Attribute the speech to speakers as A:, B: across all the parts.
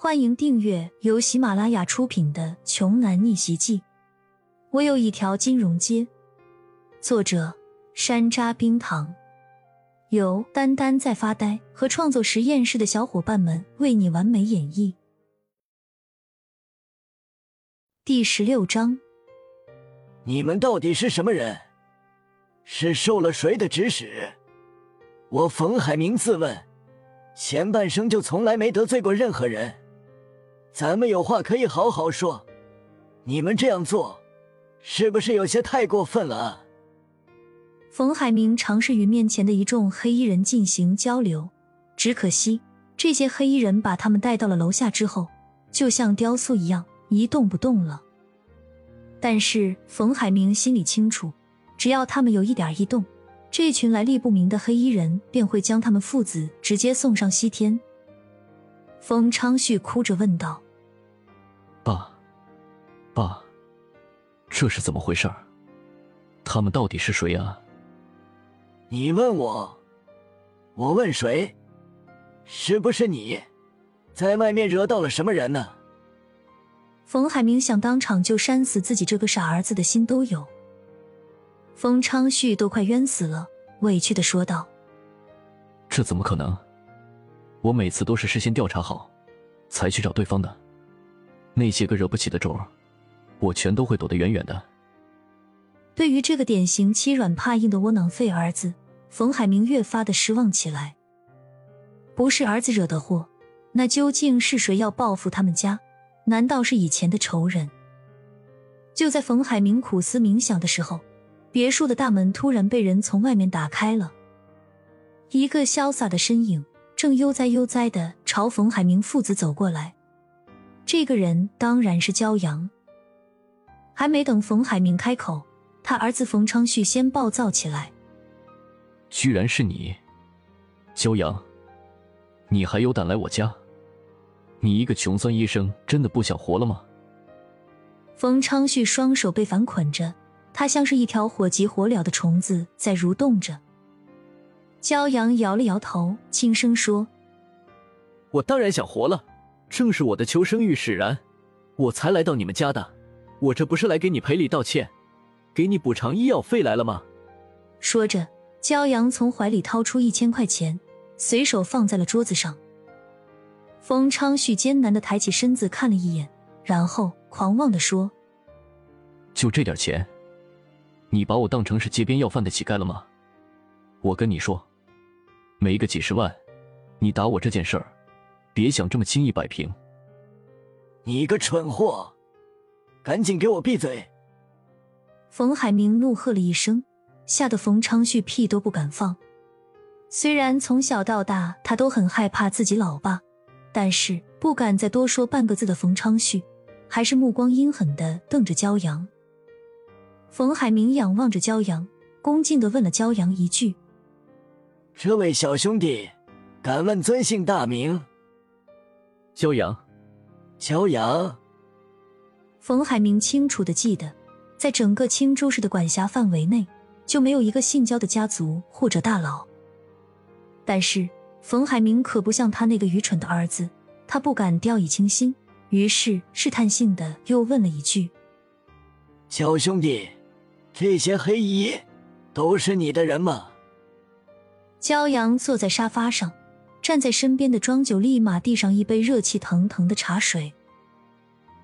A: 欢迎订阅由喜马拉雅出品的《穷男逆袭记》。我有一条金融街。作者：山楂冰糖，由丹丹在发呆和创作实验室的小伙伴们为你完美演绎。第十六章：
B: 你们到底是什么人？是受了谁的指使？我冯海明自问，前半生就从来没得罪过任何人。咱们有话可以好好说，你们这样做，是不是有些太过分了？
A: 冯海明尝试与面前的一众黑衣人进行交流，只可惜这些黑衣人把他们带到了楼下之后，就像雕塑一样一动不动了。但是冯海明心里清楚，只要他们有一点异动，这群来历不明的黑衣人便会将他们父子直接送上西天。冯昌旭哭着问道。
C: 爸，爸，这是怎么回事？他们到底是谁啊？
B: 你问我，我问谁？是不是你在外面惹到了什么人呢？
A: 冯海明想当场就扇死自己这个傻儿子的心都有。冯昌旭都快冤死了，委屈的说道：“
C: 这怎么可能？我每次都是事先调查好，才去找对方的。”那些个惹不起的种，我全都会躲得远远的。
A: 对于这个典型欺软怕硬的窝囊废儿子，冯海明越发的失望起来。不是儿子惹的祸，那究竟是谁要报复他们家？难道是以前的仇人？就在冯海明苦思冥想的时候，别墅的大门突然被人从外面打开了，一个潇洒的身影正悠哉悠哉的朝冯海明父子走过来。这个人当然是焦阳。还没等冯海明开口，他儿子冯昌旭先暴躁起来：“
C: 居然是你，焦阳！你还有胆来我家？你一个穷酸医生，真的不想活了吗？”
A: 冯昌旭双手被反捆着，他像是一条火急火燎的虫子在蠕动着。焦阳摇了摇头，轻声说：“
D: 我当然想活了。”正是我的求生欲使然，我才来到你们家的。我这不是来给你赔礼道歉，给你补偿医药费来了吗？
A: 说着，焦阳从怀里掏出一千块钱，随手放在了桌子上。冯昌旭艰难的抬起身子看了一眼，然后狂妄的说：“
C: 就这点钱，你把我当成是街边要饭的乞丐了吗？我跟你说，没个几十万，你打我这件事儿。”别想这么轻易摆平！
B: 你个蠢货，赶紧给我闭嘴！
A: 冯海明怒喝了一声，吓得冯昌旭屁都不敢放。虽然从小到大他都很害怕自己老爸，但是不敢再多说半个字的冯昌旭，还是目光阴狠的瞪着骄阳。冯海明仰望着骄阳，恭敬的问了骄阳一句：“
B: 这位小兄弟，敢问尊姓大名？”
D: 焦阳，
B: 焦阳。
A: 冯海明清楚的记得，在整个青州市的管辖范围内，就没有一个姓焦的家族或者大佬。但是冯海明可不像他那个愚蠢的儿子，他不敢掉以轻心，于是试探性的又问了一句：“
B: 小兄弟，这些黑衣都是你的人吗？”
A: 焦阳坐在沙发上。站在身边的庄九立马递上一杯热气腾腾的茶水。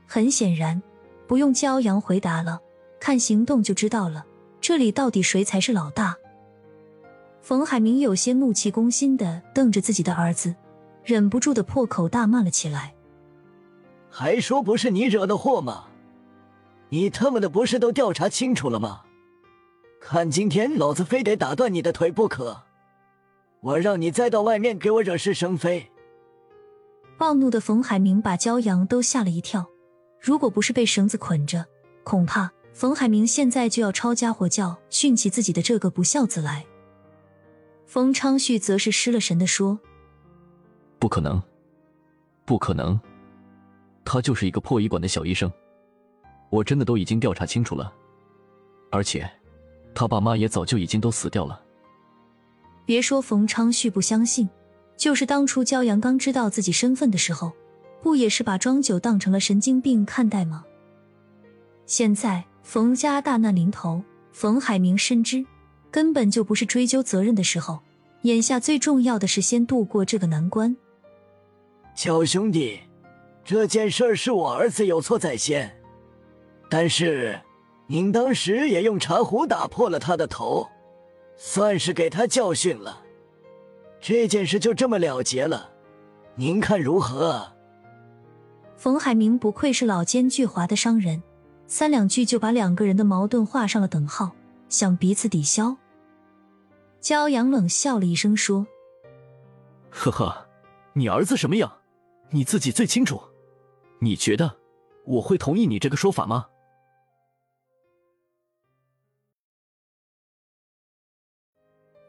A: 很显然，不用焦阳回答了，看行动就知道了，这里到底谁才是老大？冯海明有些怒气攻心的瞪着自己的儿子，忍不住的破口大骂了起来：“
B: 还说不是你惹的祸吗？你他妈的不是都调查清楚了吗？看今天老子非得打断你的腿不可！”我让你再到外面给我惹是生非！
A: 暴怒的冯海明把焦阳都吓了一跳。如果不是被绳子捆着，恐怕冯海明现在就要抄家伙叫训起自己的这个不孝子来。冯昌旭则是失了神的说：“
C: 不可能，不可能，他就是一个破医馆的小医生。我真的都已经调查清楚了，而且他爸妈也早就已经都死掉了。”
A: 别说冯昌旭不相信，就是当初焦阳刚知道自己身份的时候，不也是把庄九当成了神经病看待吗？现在冯家大难临头，冯海明深知根本就不是追究责任的时候，眼下最重要的是先度过这个难关。
B: 小兄弟，这件事是我儿子有错在先，但是您当时也用茶壶打破了他的头，算是给他教训了。这件事就这么了结了，您看如何？
A: 冯海明不愧是老奸巨猾的商人，三两句就把两个人的矛盾画上了等号，想彼此抵消。骄阳冷笑了一声说：“
D: 呵呵，你儿子什么样，你自己最清楚。你觉得我会同意你这个说法吗？”